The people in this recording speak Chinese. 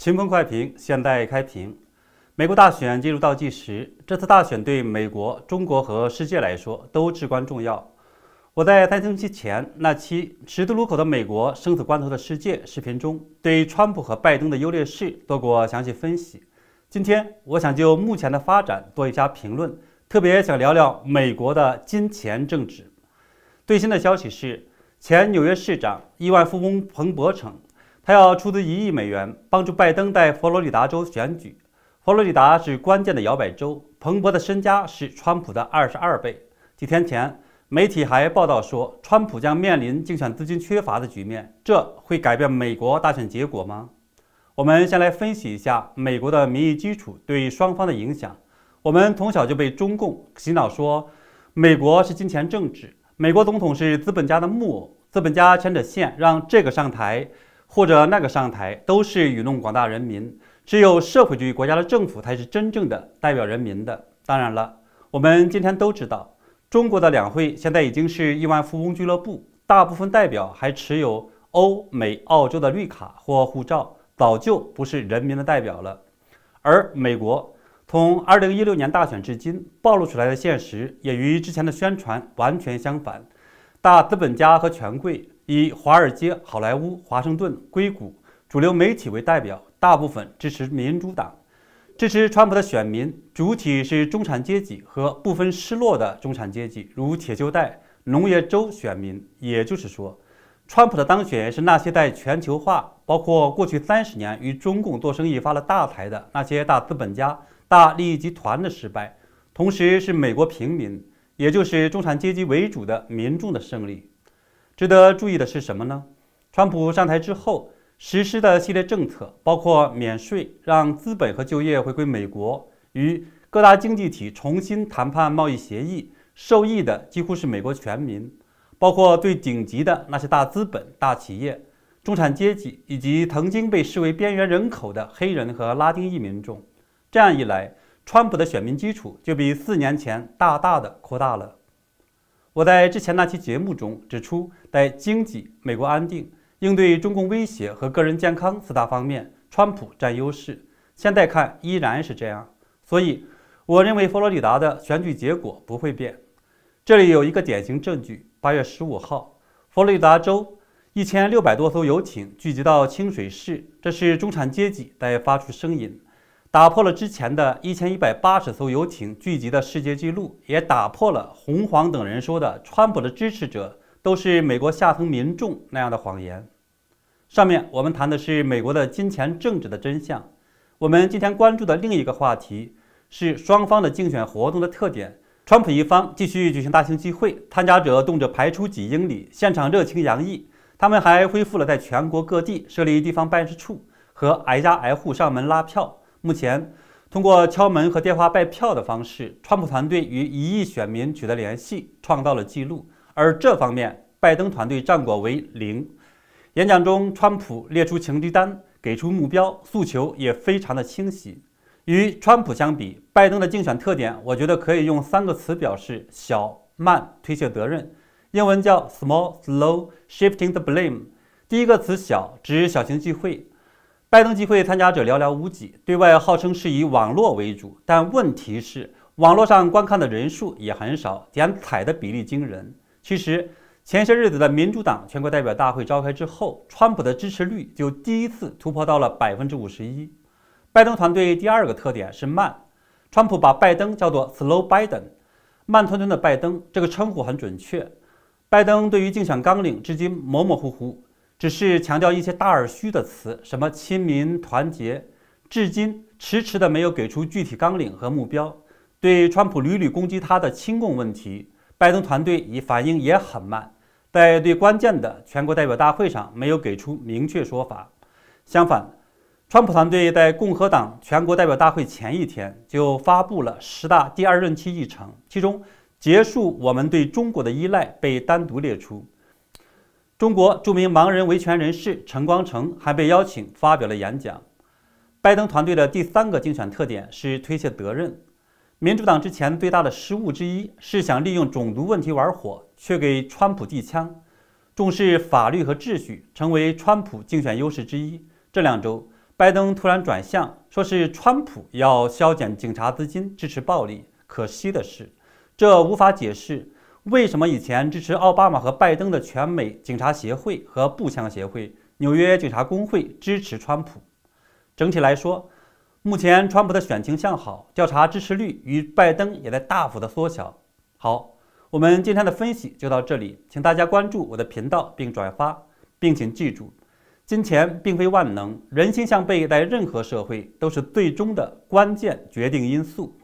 清风快评，现代开屏。美国大选进入倒计时，这次大选对美国、中国和世界来说都至关重要。我在三星期前那期“十字路口的美国，生死关头的世界”视频中，对川普和拜登的优劣势做过详细分析。今天，我想就目前的发展做一下评论，特别想聊聊美国的金钱政治。最新的消息是，前纽约市长、亿万富翁彭博称。他要出资一亿美元帮助拜登在佛罗里达州选举。佛罗里达是关键的摇摆州，彭博的身家是川普的二十二倍。几天前，媒体还报道说，川普将面临竞选资金缺乏的局面，这会改变美国大选结果吗？我们先来分析一下美国的民意基础对双方的影响。我们从小就被中共洗脑说，美国是金钱政治，美国总统是资本家的木偶，资本家牵着线让这个上台。或者那个上台都是愚弄广大人民，只有社会主义国家的政府才是真正的代表人民的。当然了，我们今天都知道，中国的两会现在已经是亿万富翁俱乐部，大部分代表还持有欧美、澳洲的绿卡或护照，早就不是人民的代表了。而美国从2016年大选至今暴露出来的现实，也与之前的宣传完全相反，大资本家和权贵。以华尔街、好莱坞、华盛顿、硅谷主流媒体为代表，大部分支持民主党。支持川普的选民主体是中产阶级和部分失落的中产阶级，如铁锈带、农业州选民。也就是说，川普的当选是那些在全球化，包括过去三十年与中共做生意发了大财的那些大资本家、大利益集团的失败，同时是美国平民，也就是中产阶级为主的民众的胜利。值得注意的是什么呢？川普上台之后实施的系列政策，包括免税、让资本和就业回归美国、与各大经济体重新谈判贸易协议，受益的几乎是美国全民，包括最顶级的那些大资本、大企业、中产阶级以及曾经被视为边缘人口的黑人和拉丁裔民众。这样一来，川普的选民基础就比四年前大大的扩大了。我在之前那期节目中指出，在经济、美国安定、应对中共威胁和个人健康四大方面，川普占优势。现在看依然是这样，所以我认为佛罗里达的选举结果不会变。这里有一个典型证据：八月十五号，佛罗里达州一千六百多艘游艇聚集到清水市，这是中产阶级在发出声音。打破了之前的一千一百八十艘游艇聚集的世界纪录，也打破了红黄等人说的川普的支持者都是美国下层民众那样的谎言。上面我们谈的是美国的金钱政治的真相。我们今天关注的另一个话题是双方的竞选活动的特点。川普一方继续举行大型集会，参加者动辄排出几英里，现场热情洋溢。他们还恢复了在全国各地设立地方办事处和挨家挨户上门拉票。目前，通过敲门和电话拜票的方式，川普团队与一亿选民取得联系，创造了纪录。而这方面，拜登团队战果为零。演讲中，川普列出情敌单，给出目标诉求，也非常的清晰。与川普相比，拜登的竞选特点，我觉得可以用三个词表示：小、慢、推卸责任。英文叫 small, slow, shifting the blame。第一个词“小”指小型聚会。拜登集会参加者寥寥无几，对外号称是以网络为主，但问题是网络上观看的人数也很少，点彩的比例惊人。其实前些日子的民主党全国代表大会召开之后，川普的支持率就第一次突破到了百分之五十一。拜登团队第二个特点是慢，川普把拜登叫做 “slow Biden”，慢吞吞的拜登这个称呼很准确。拜登对于竞选纲领至今模模糊糊。只是强调一些大而虚的词，什么亲民团结，至今迟迟的没有给出具体纲领和目标。对川普屡屡攻击他的亲共问题，拜登团队以反应也很慢，在对关键的全国代表大会上没有给出明确说法。相反，川普团队在共和党全国代表大会前一天就发布了十大第二任期议程，其中结束我们对中国的依赖被单独列出。中国著名盲人维权人士陈光诚还被邀请发表了演讲。拜登团队的第三个竞选特点是推卸责任。民主党之前最大的失误之一是想利用种族问题玩火，却给川普递枪。重视法律和秩序成为川普竞选优势之一。这两周，拜登突然转向，说是川普要削减警察资金支持暴力。可惜的是，这无法解释为什么以前支持奥巴马和拜登的全美警察协会和步枪协会、纽约警察工会支持川普。整体来说，目前川普的选情向好，调查支持率与拜登也在大幅的缩小。好，我们今天的分析就到这里，请大家关注我的频道并转发，并请记住，金钱并非万能，人心向背在任何社会都是最终的关键决定因素。